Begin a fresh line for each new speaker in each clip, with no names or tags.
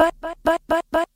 but but but but but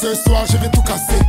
Ce soir je
vais tout casser.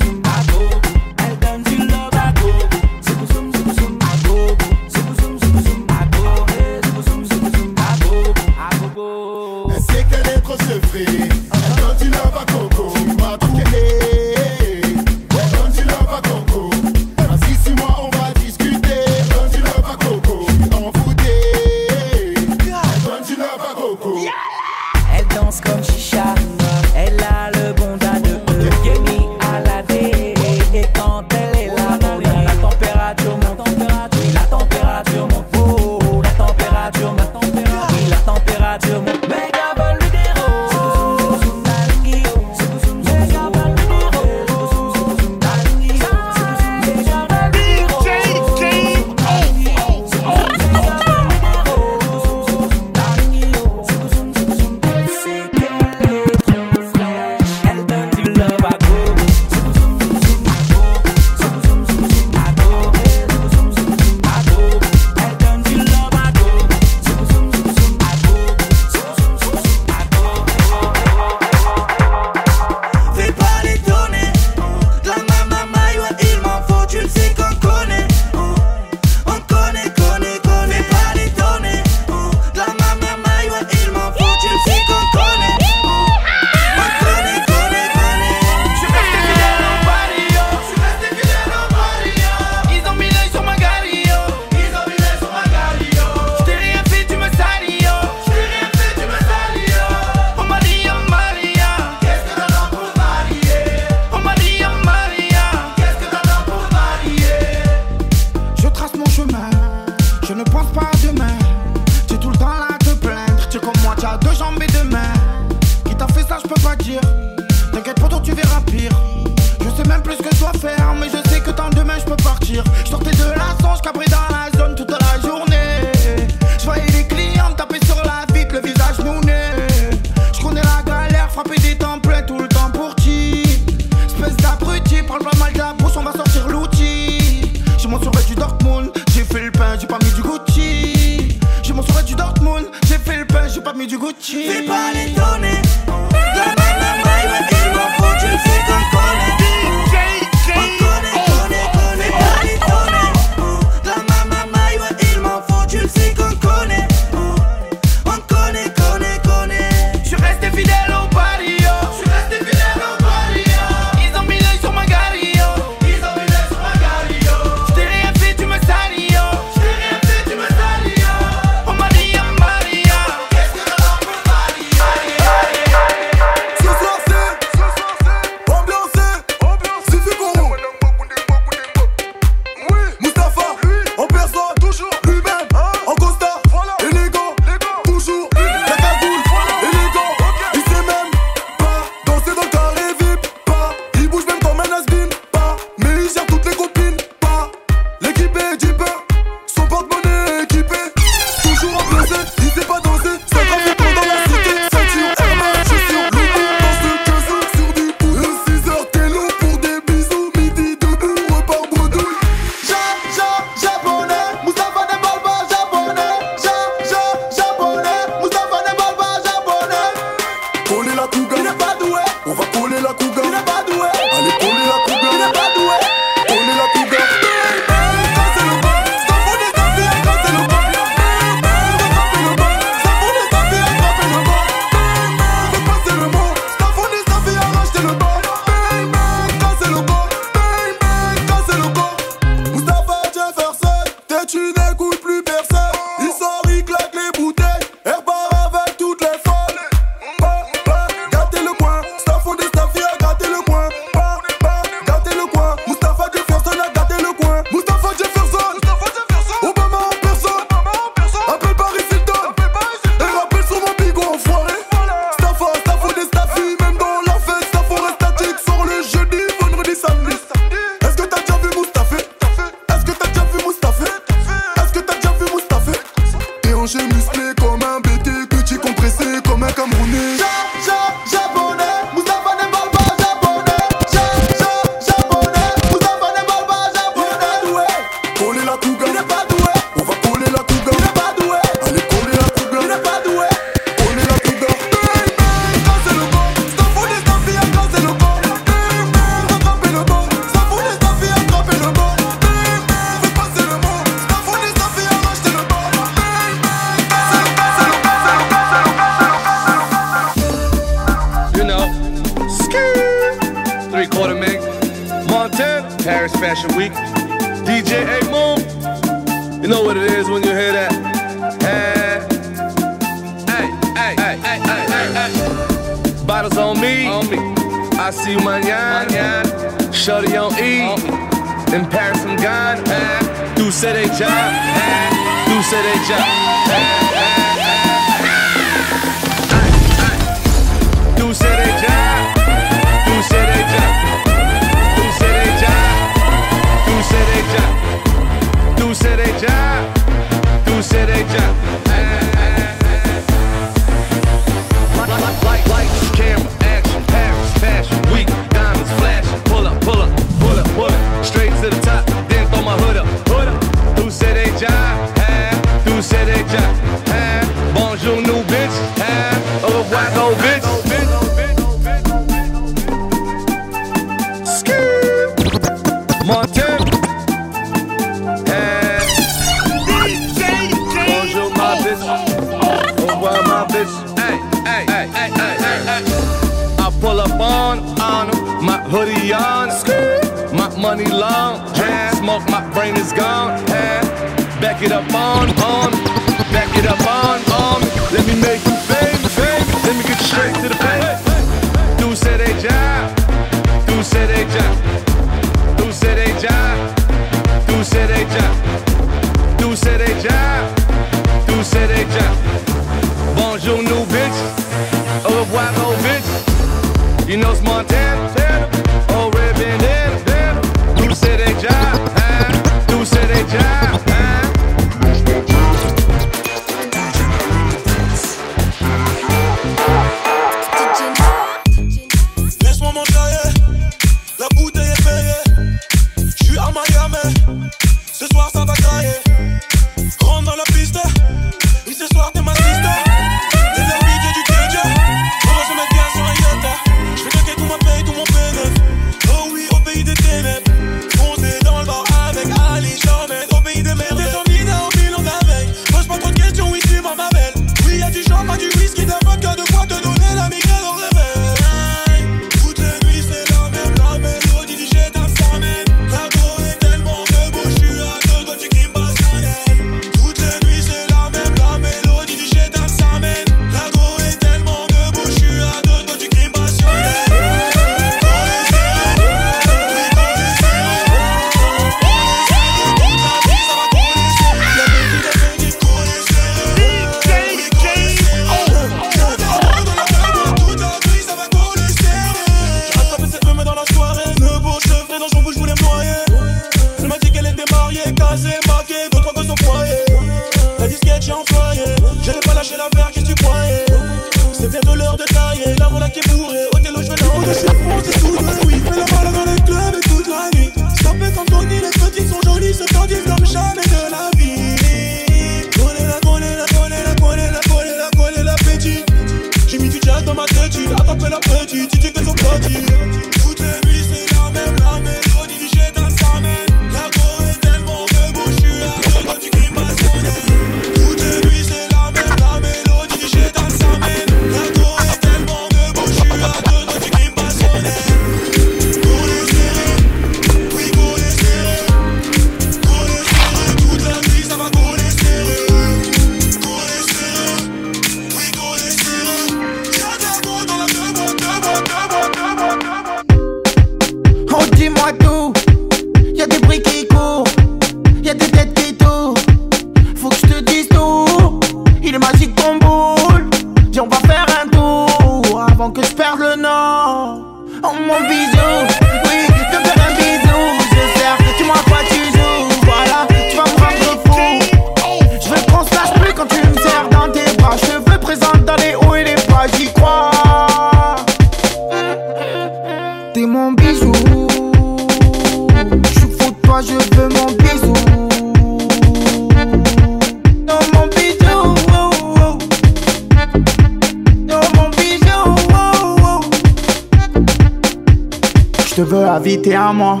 Inviter à moi,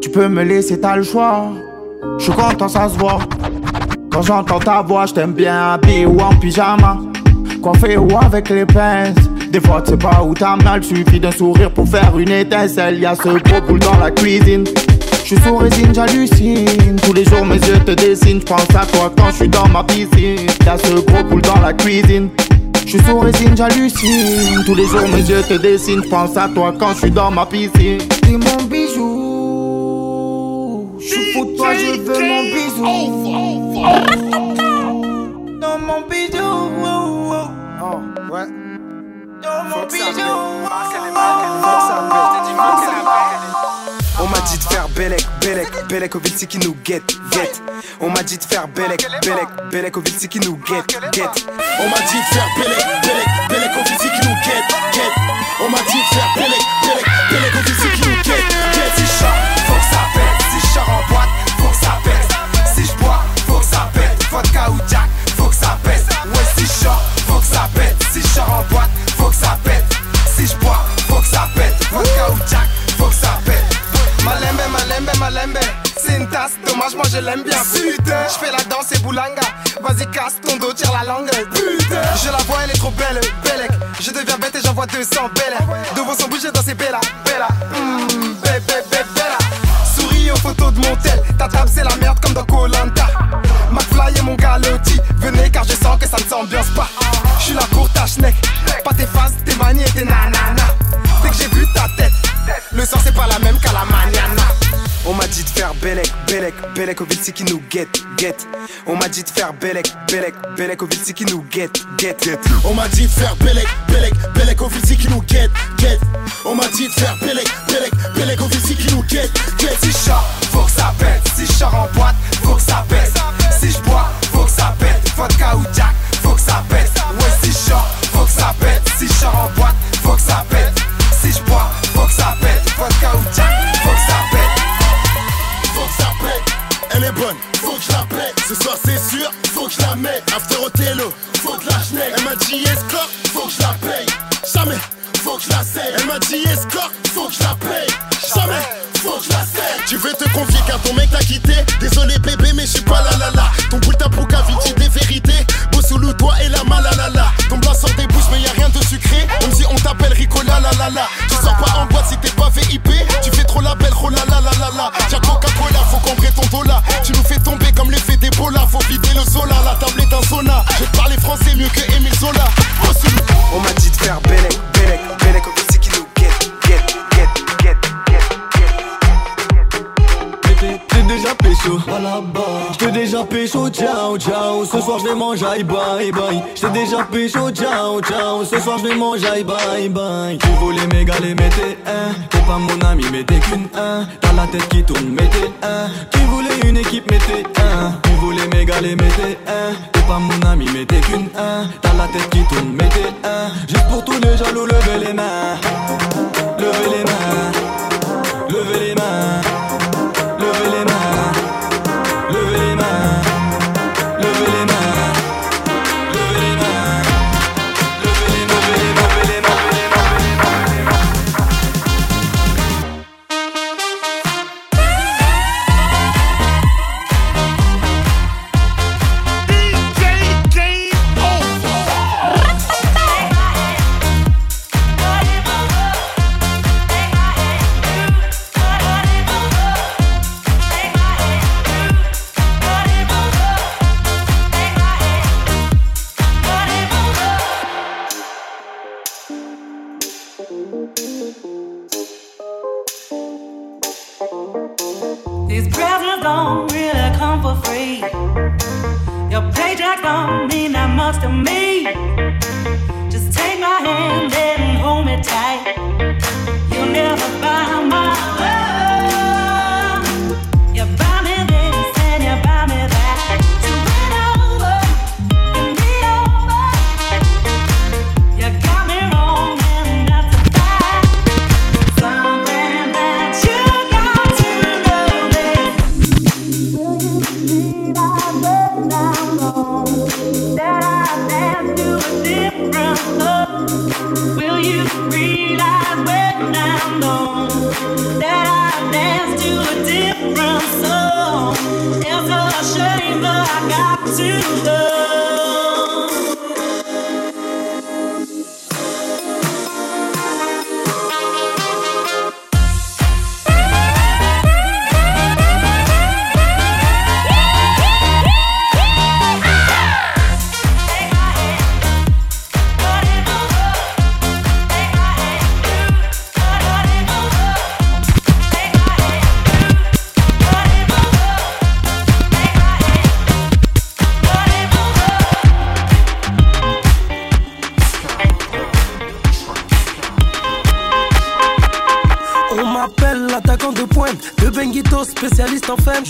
tu peux me laisser, t'as le choix. Je suis content, ça se voit. Quand j'entends ta voix, je t'aime bien habillé ou en pyjama. Coiffé ou avec les pinces. Des fois, tu pas où t'as mal, suffit d'un sourire pour faire une étincelle. Y'a ce gros boule dans la cuisine. Je suis sous résine, j'hallucine. Tous les jours, mes yeux te dessinent. Je pense à toi quand je suis dans ma piscine. Y'a ce gros boule dans la cuisine. Je suis sous résine, j'hallucine. Tous les jours, mes yeux te dessinent. Je pense à toi quand je suis dans ma piscine. T'es mon bijou. Je suis fou de toi, je veux mon bisou. Dans mon bijou.
Oh, ouais.
Dans mon bijou.
On m'a dit de faire Belek, Belek, Belek au qui nous guette, guette. On m'a dit de faire Belek, Belek, Belek au qui nous guette, guette.
On m'a dit de faire Belek, Belek, Belek au physique qui nous guette, guette. On m'a dit de faire Belek, Belek, Belek au physique qui nous guette, guette.
Si je faut que ça pète. Si je en boîte, faut que ça pète. Si je bois, faut que ça pète. Vodka ou Jack, faut que ça pète. Ouais, si je faut que ça pète. Si je en boîte, faut que ça pète. Si je bois, faut que ça pète. Vodka ou Jack, faut que ça pète. Malembe, malembe, malembe. C'est une tasse, dommage, moi je l'aime bien. Putain, je fais la danse et boulanga. Vas-y, casse ton dos, tire la langue. Putain, je la vois, elle est trop belle, j'envoie 200 belles. Devant son bouger dans ses bella, bella. Mmm, bébé, bella. Souris aux photos de mon tel. Ta table, c'est la merde comme dans Colanta. McFly et mon gars Loti. Venez car je sens que ça ne s'ambiance pas. Je suis pour ta schneck. Pas tes faces, tes manies et tes nanana. Dès que j'ai vu ta tête, le sang c'est pas la même qu'à la maniana. On m'a dit de faire Belek, Belek, Belek au Vilsi qui nous guette, guette. On m'a dit de faire Belek, Belek, Belek au Vilsi qui nous guette, guette.
On m'a dit de faire Belek, Belek, Belek au physique qui nous guette, guette. On m'a dit de faire Belek, Belek, Belek au qui nous guette, guette.
Si
Ce soir
j'vais manger aïe bye bye. J't'ai déjà pécho, ciao ciao. Ce soir j'vais manger aïe bye bye. Tu voulais m'égaler mais t'es un. T'es pas mon ami mais qu'une un. T'as la tête qui tourne t'es un. Tu voulais une équipe t'es un. Tu voulais m'égaler mais t'es un. T'es pas mon ami mais qu'une un. T'as la tête qui tourne t'es un. Juste pour tous les jaloux levez les mains. Levez les mains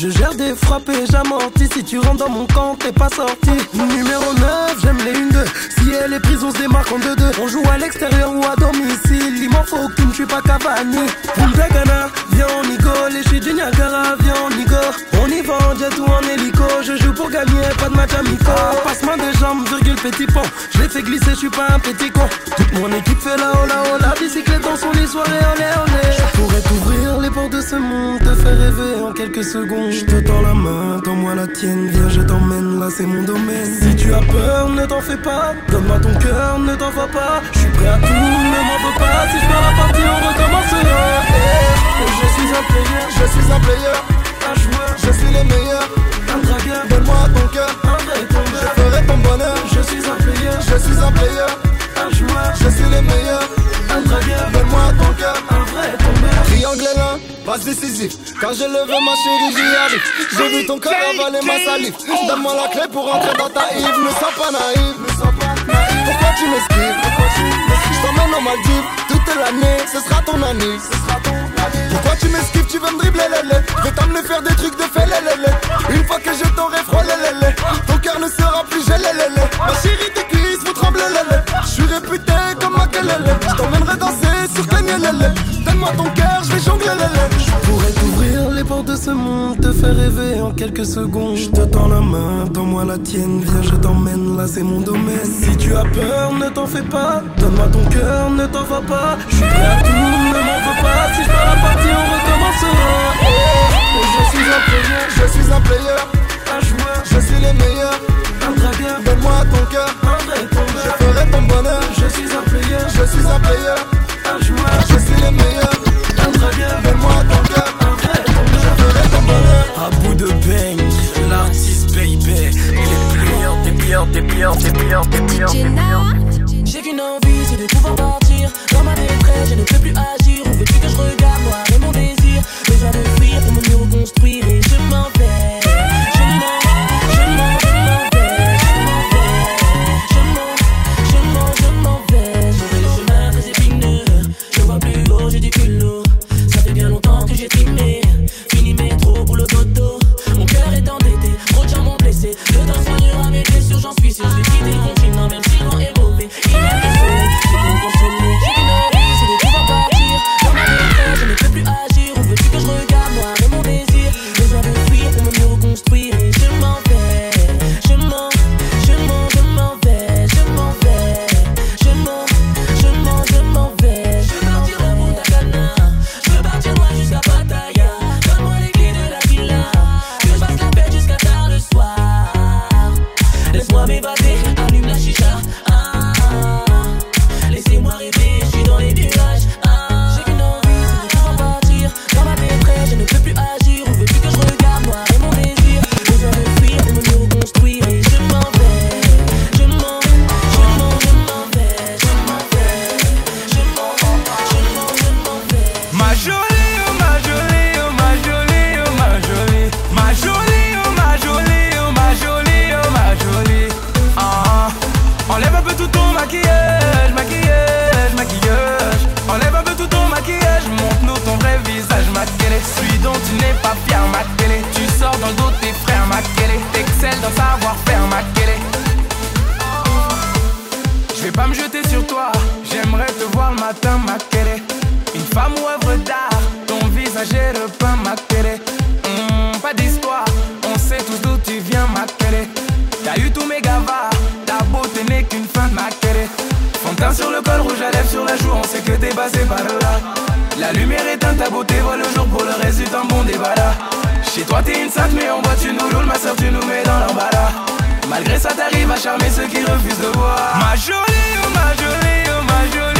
Je gère des frappes et j'amortis. Si tu rentres dans mon camp, t'es pas sorti. Numéro 9, j'aime les 1-2. Si elle est prise, on se démarque en 2-2. On joue à l'extérieur ou à domicile. Il m'en faut que tu ne tues pas Cavani. Cana, viens on y go. Les shit du Niagara, viens on y go. On y va en jet ou en hélico. Je joue pour gagner, pas de match amico. Passe-moi des jambes, virgule petit pont. Je l'ai fait glisser, je suis pas un petit con. Toute mon équipe fait la hola hola. Bicyclette dans son lit, soirée, olé olé. Je pourrais t'ouvrir les portes de ce monde, quelques secondes. Je te tends la main, tends-moi la tienne, viens, je t'emmène, là c'est mon domaine. Si tu as peur, ne t'en fais pas, donne-moi ton cœur, ne t'en va pas. Je suis prêt à tout, ne m'en veux pas. Si je perds la partie, on recommencera. Eh, je suis un player,
Je suis un player,
un joueur,
je suis le meilleur.
un dragueur,
Donne-moi ton cœur,
un vrai
je ferai ton bonheur.
Je suis un player,
Je suis un player,
un joueur,
je suis le meilleur.
un dragueur,
Donne-moi ton cœur.
un vrai.
Triangle est l'un, passe décisif. Quand je le veux, ma chérie, j'y arrive. J'ai vu ton cœur avaler ma salive. Donne-moi la clé pour entrer dans ta Yves. Ne sois pas naïf. Pourquoi tu m'esquives? Je t'emmène en Maldives toute l'année. Ce sera ton année. Pourquoi tu m'esquives? Tu veux me dribbler, lélé. Je vais t'amener faire des trucs de fait, lélé. Une fois que je t'aurai frôlé, lélé. Ton cœur ne sera plus gelé, lélé. Ma chérie, tes cuisses vont trembler, lélé. Je suis réputé comme Makelele. Je t'emmènerai danser Donne-moi ton cœur, je vais jongler, lélé.
Je pourrais t'ouvrir les portes de ce monde, te faire rêver en quelques secondes. Je te tends la main, tends-moi la tienne, viens, je t'emmène, là c'est mon domaine. Si tu as peur, ne t'en fais pas, donne-moi ton cœur, ne t'en va pas. Je suis prêt à tout, ne m'en veux pas. Si je la partie, on recommencera. Je suis un player,
Je suis un player,
un joueur,
je suis le meilleur.
un dragueur,
Donne-moi ton cœur,
un vrai
je ferai ton bonheur.
Je suis un player,
Je suis un player,
J'ai qu'une envie, c'est de pouvoir
Une femme ou œuvre d'art, ton visage est repeint, ma. Hmm, pas d'histoire, on sait tous d'où tu viens, ma. T'as eu tous mes gavards, ta beauté n'est qu'une fin, ma. Matin sur le col rouge, à lèvres sur la joue, on sait que t'es passé par là. La lumière éteinte, ta beauté voit le jour pour le reste du temps, bon débat. Chez toi t'es une sainte, mais en bas tu nous loules, ma soeur tu nous mets dans l'emballage. Malgré ça, t'arrives à charmer ceux qui refusent de voir. Ma jolie, oh ma jolie, oh ma jolie.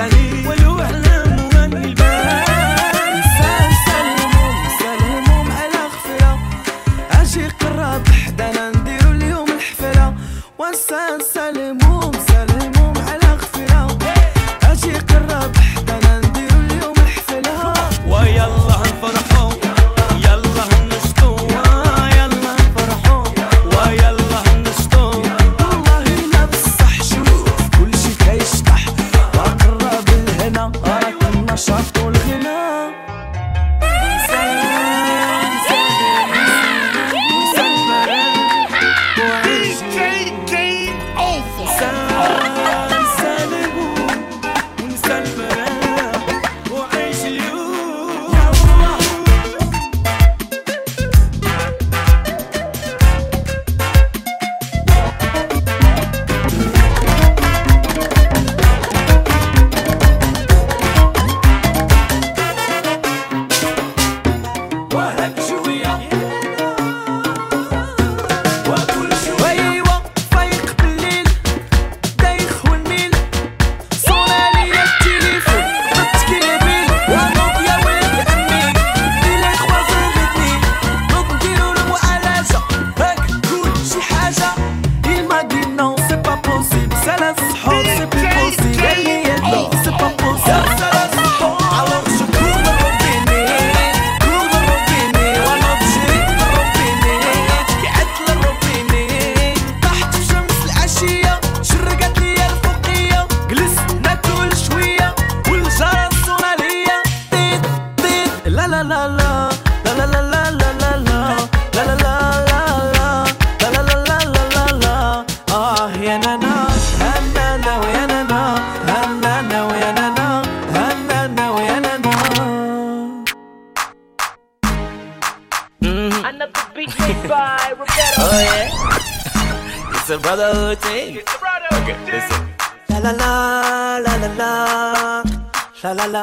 عليه ولو إحنا على غفلة عاشق الراب حدانا نديرو اليوم الحفلة ونسى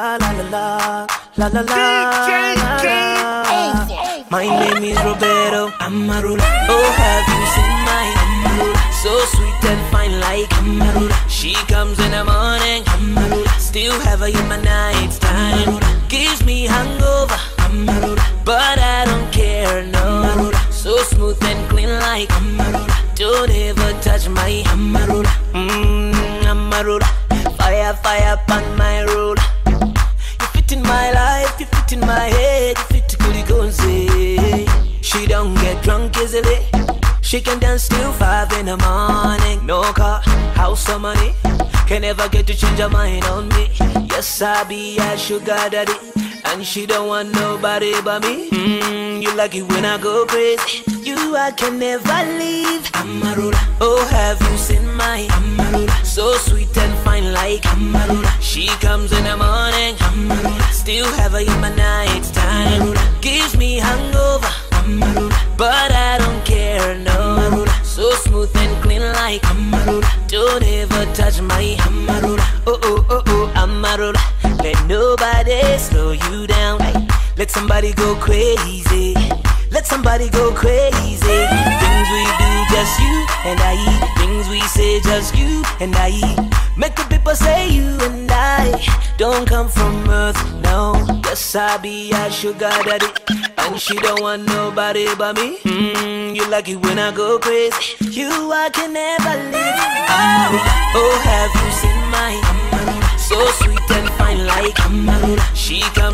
La la la la la la. La la. My name is Roberto Amarula. Oh, have you seen my Amarula? So sweet and fine like Amarula. She comes in the morning. Amarula. Still have her in my night time. Gives me hangover. Amarula. But I don't care, no. So smooth and clean like Amarula. Don't ever touch my Amarula. Mmm, Amarula. Fire, fire upon my roller. My life, you fit in my head, you fit to Kuligonze. She don't get drunk easily. She can dance till five in the morning. No car, house or money. Can never get to change her mind on me. Yes, I be a sugar daddy. And she don't want nobody but me. Mm, you like it when I go crazy. You I can never leave. Amarula. Oh, have you seen my Amarula? So sweet and fine like Amarula. She comes in the morning. Still have her in my night time. Gives me hangover. But I don't care, no. So smooth and clean like. Don't ever touch my. Oh, oh, oh, oh, Amarula. Let nobody slow you down. Let somebody go crazy. Let somebody go crazy. Things we do, just you and I. Eat. Things we say, just you and I. Make the people say you and I don't come from earth, no. Yes, I be a sugar daddy. And she don't want nobody but me. Mm, you like it when I go crazy. You I can never leave. Oh, oh have you seen my? So sweet and fine like Amarula. She comes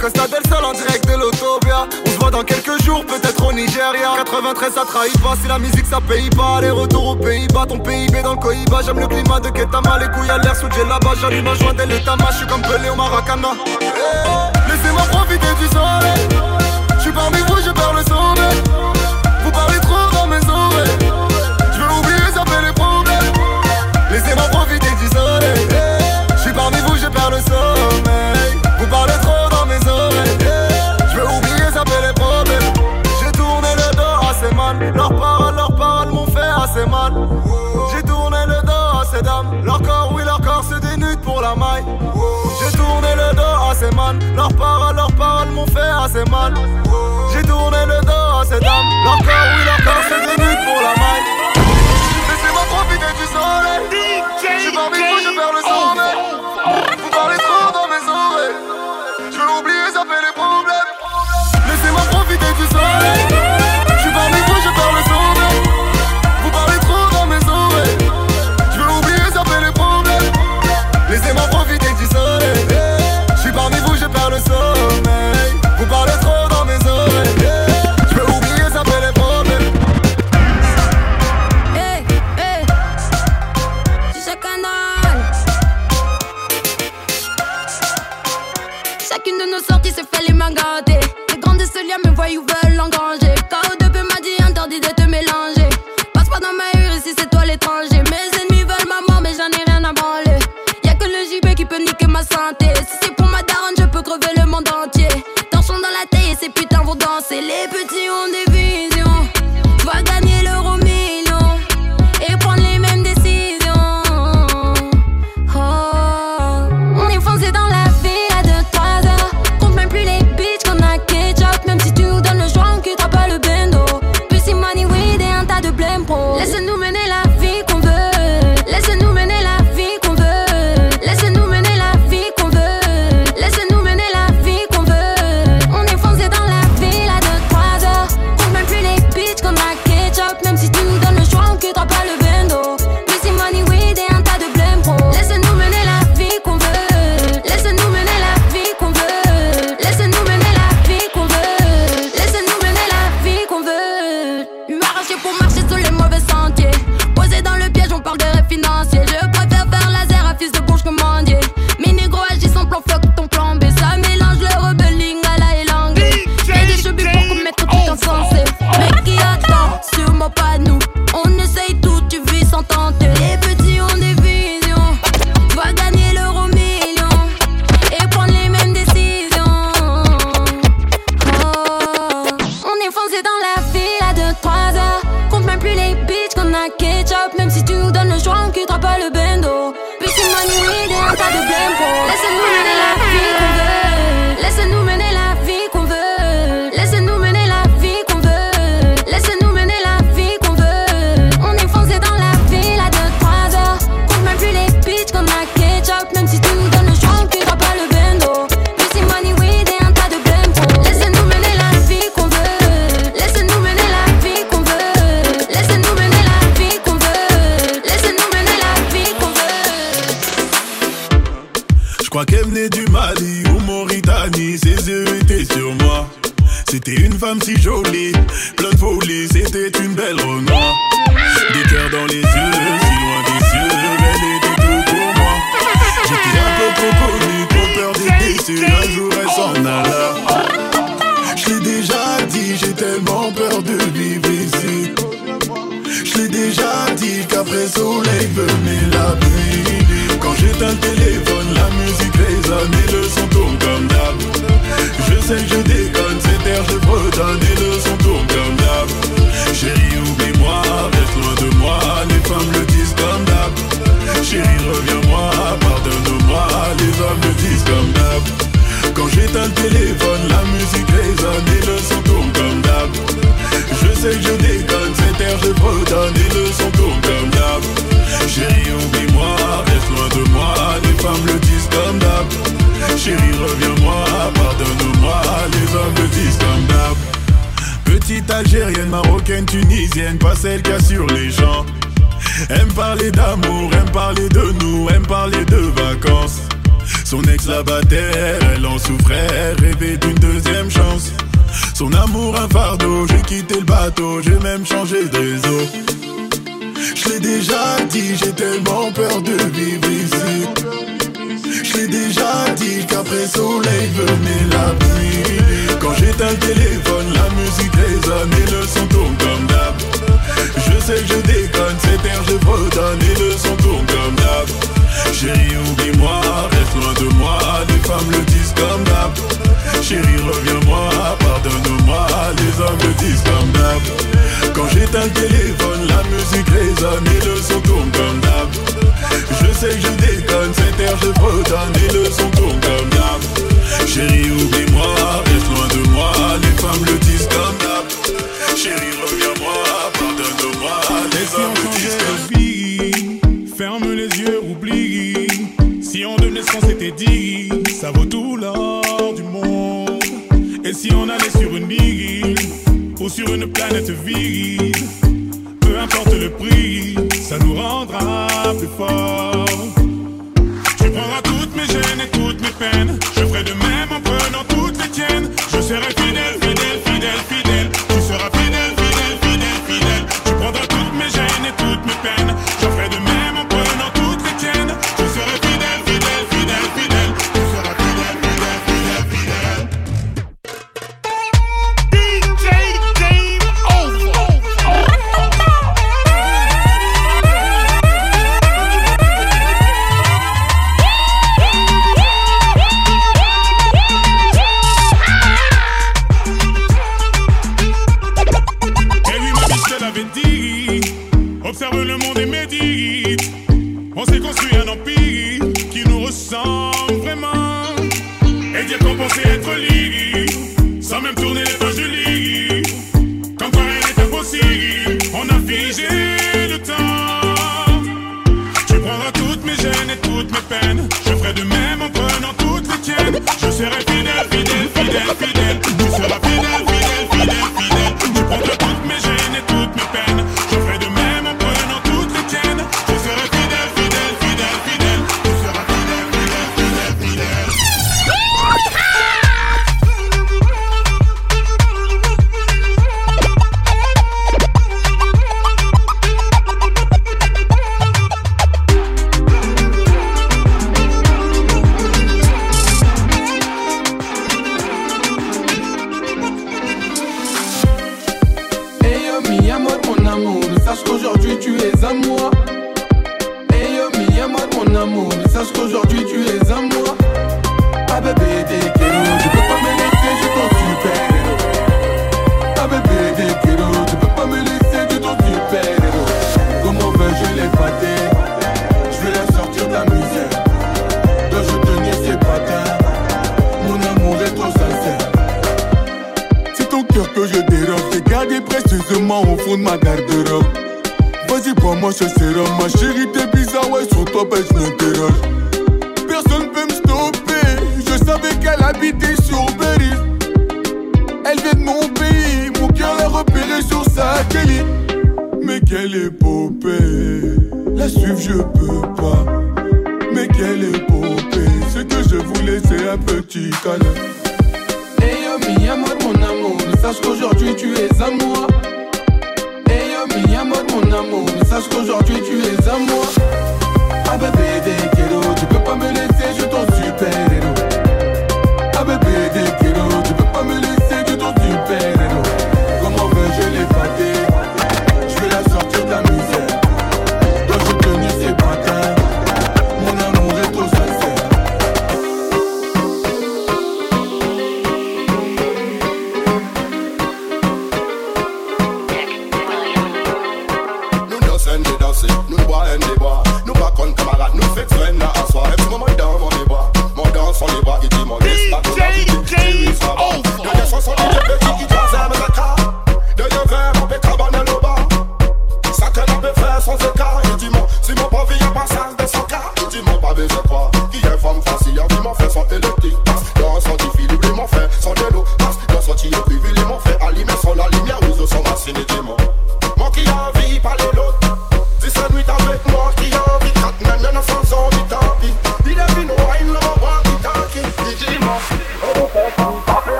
Costa del Sol en direct de l'autobia. On se voit dans quelques jours, peut-être au Nigeria. 93 ça trahit pas, si la musique ça paye pas. Les retours aux Pays-Bas, ton PIB dans le Coïba. J'aime le climat de Ketama, les couilles à l'air sous là-bas. J'allume un joint dès le Tama, je suis comme Pelé au Maracana. Laissez-moi profiter du soleil, je parmi vous. assez mal. J'ai tourné le dos à ces dames. Leur corps, oui, leur corps,
c'est devenu pour la maille. un
jour elle s'en alla. Je l'ai déjà dit, j'ai tellement peur de vivre ici. Je l'ai déjà dit qu'après soleil venait la pluie. Quand j'éteins le téléphone, la musique résonne et le son tourne comme d'hab. Je sais que je déconne, cette air je fredonne et le son tourne comme d'hab. Chérie, oublie-moi, reste loin de moi, les femmes le disent comme d'hab. Chérie, reviens-moi, pardonne-moi, les hommes le disent comme d'hab. Petite algérienne, marocaine, tunisienne, pas celle qui assure les gens. Aime parler d'amour, aime parler de nous, aime parler de vacances. Son ex la battait, elle en souffrait, rêvait d'une deuxième chance. Son amour un fardeau, j'ai quitté le bateau, j'ai même changé de réseau. Je l'ai déjà dit, j'ai tellement peur de vivre ici. Je l'ai déjà dit qu'après soleil venait la pluie. Quand j'éteins le téléphone, la musique résonne et le son tourne comme d'hab. Je sais que je déconne, c'est air je fredonne et le son tourne comme d'hab. Chérie, oublie-moi, reste loin de moi, les femmes le disent comme d'hab. Chérie, reviens-moi, pardonne-moi, les hommes le disent comme d'hab. Quand j'éteins le téléphone, la musique résonne et le son tourne comme d'hab. Je sais que je déconne, c'est air je fredonne et le son tourne comme d'hab. Chérie,
ça vaut tout l'or du monde. Et si on allait sur une île ou sur une planète vide, peu importe le prix, ça nous rendra plus forts. Tu prendras toutes mes gênes et toutes mes peines. Je ferai de même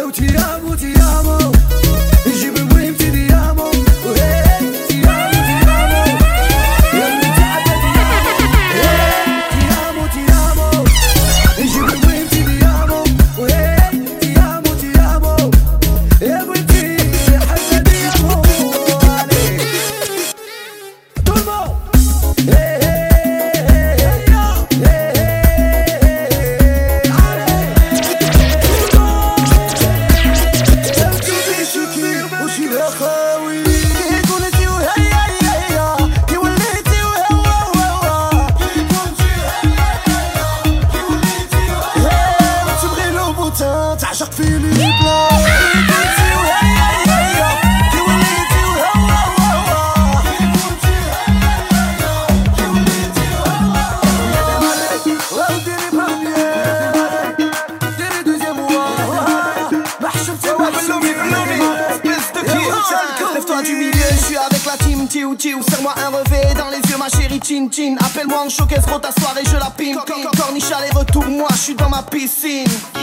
Eu te amo, te amo.
piscina.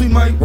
We
might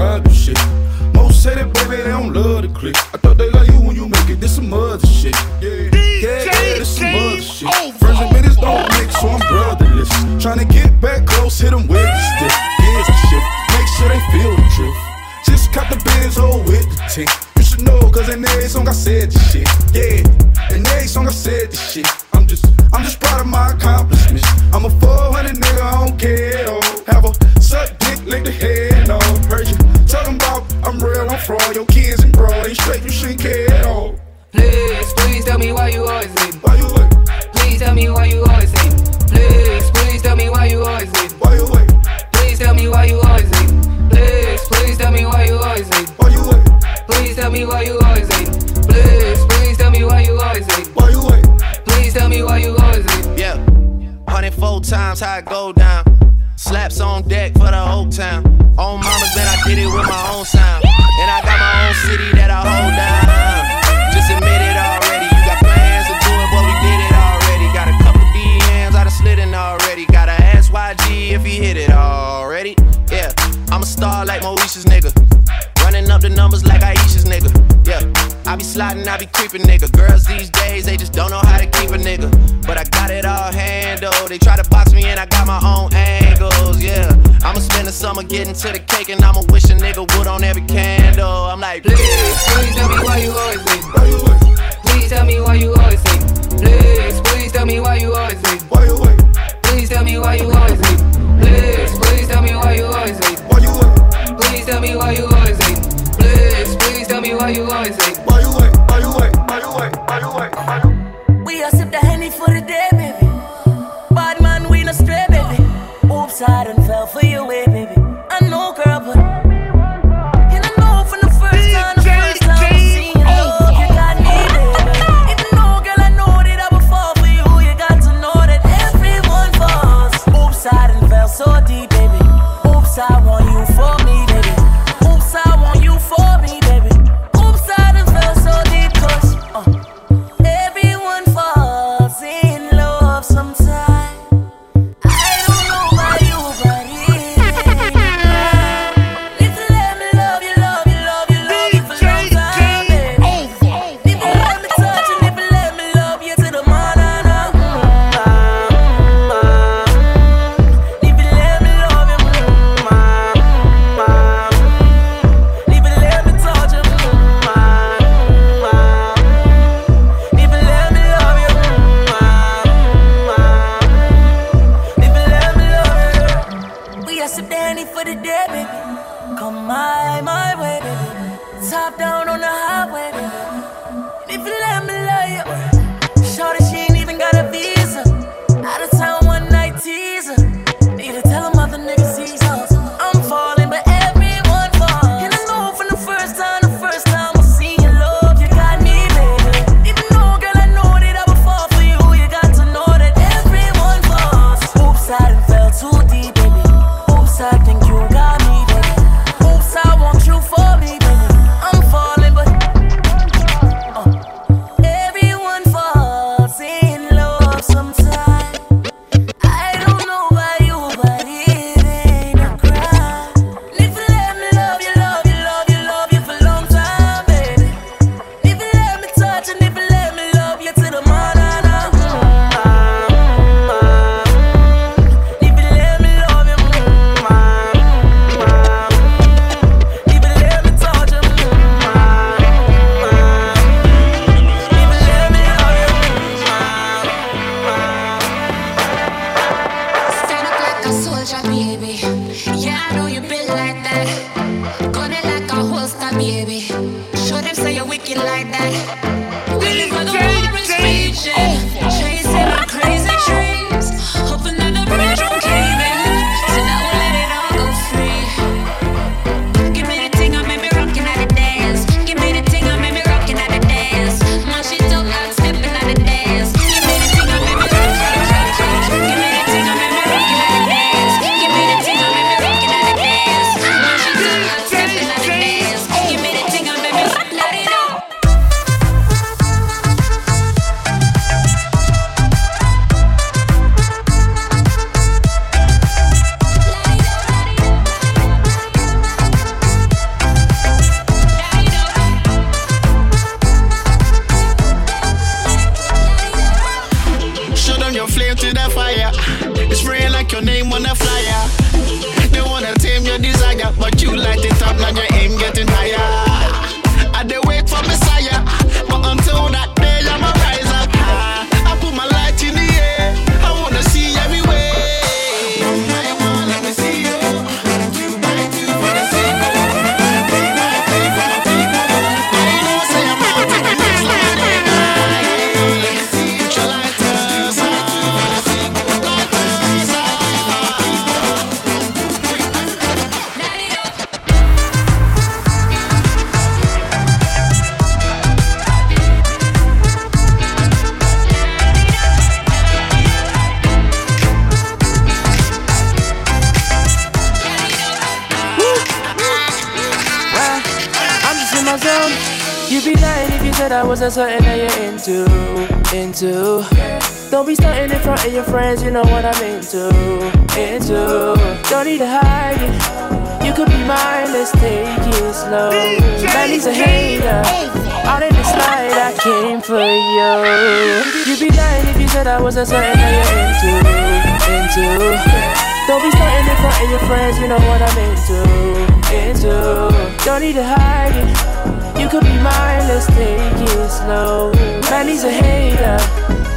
need to hide it. You could be mine, let's take it slow. Man, he's a hater.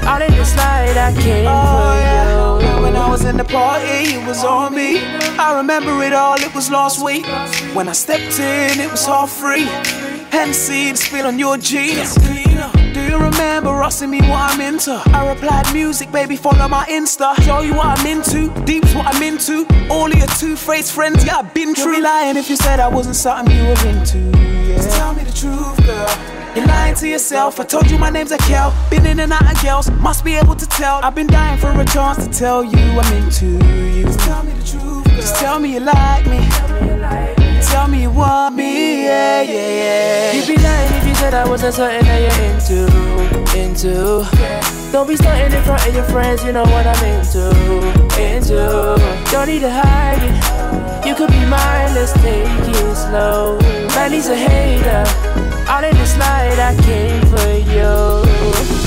Out in the slide, I came
Oh,
for you.
When I was in the party, it was on me. I remember it all, it was last week. When I stepped in, it was all free. Hennessy, the spill on your jeans. You remember asking me what I'm into? I replied, music, baby, follow my Insta. Show you what I'm into, deep's what I'm into. All of your two-faced friends, yeah, I've been true. You'd be lying if you said I wasn't something you were into, yeah. Just tell me the truth, girl. You're lying to yourself. I told you my name's Akel. Been in and out of girls, must be able to tell. I've been dying for a chance to tell you I'm into you. Just tell me the truth, girl. Just tell me you like me. Tell me you want me, yeah, yeah, yeah.
You'd be lying you said I wasn't something that you're into, into. Don't be starting in front of your friends, you know what I'm into, into. Don't need to hide it. You could be mine, let's take it slow. Man, he's a hater. Out in the slide, I came for you.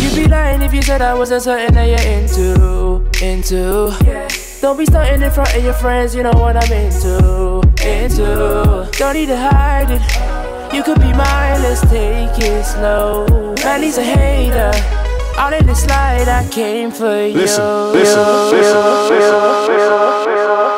You'd be lying if you said I wasn't something that you're into, into. Don't be starting in front of your friends, you know what I'm into, into. Don't need to hide it. You could be mine, let's take it slow. Man, he's a hater. Out in the slide, I came for you.
Listen, listen, listen, listen, listen, listen.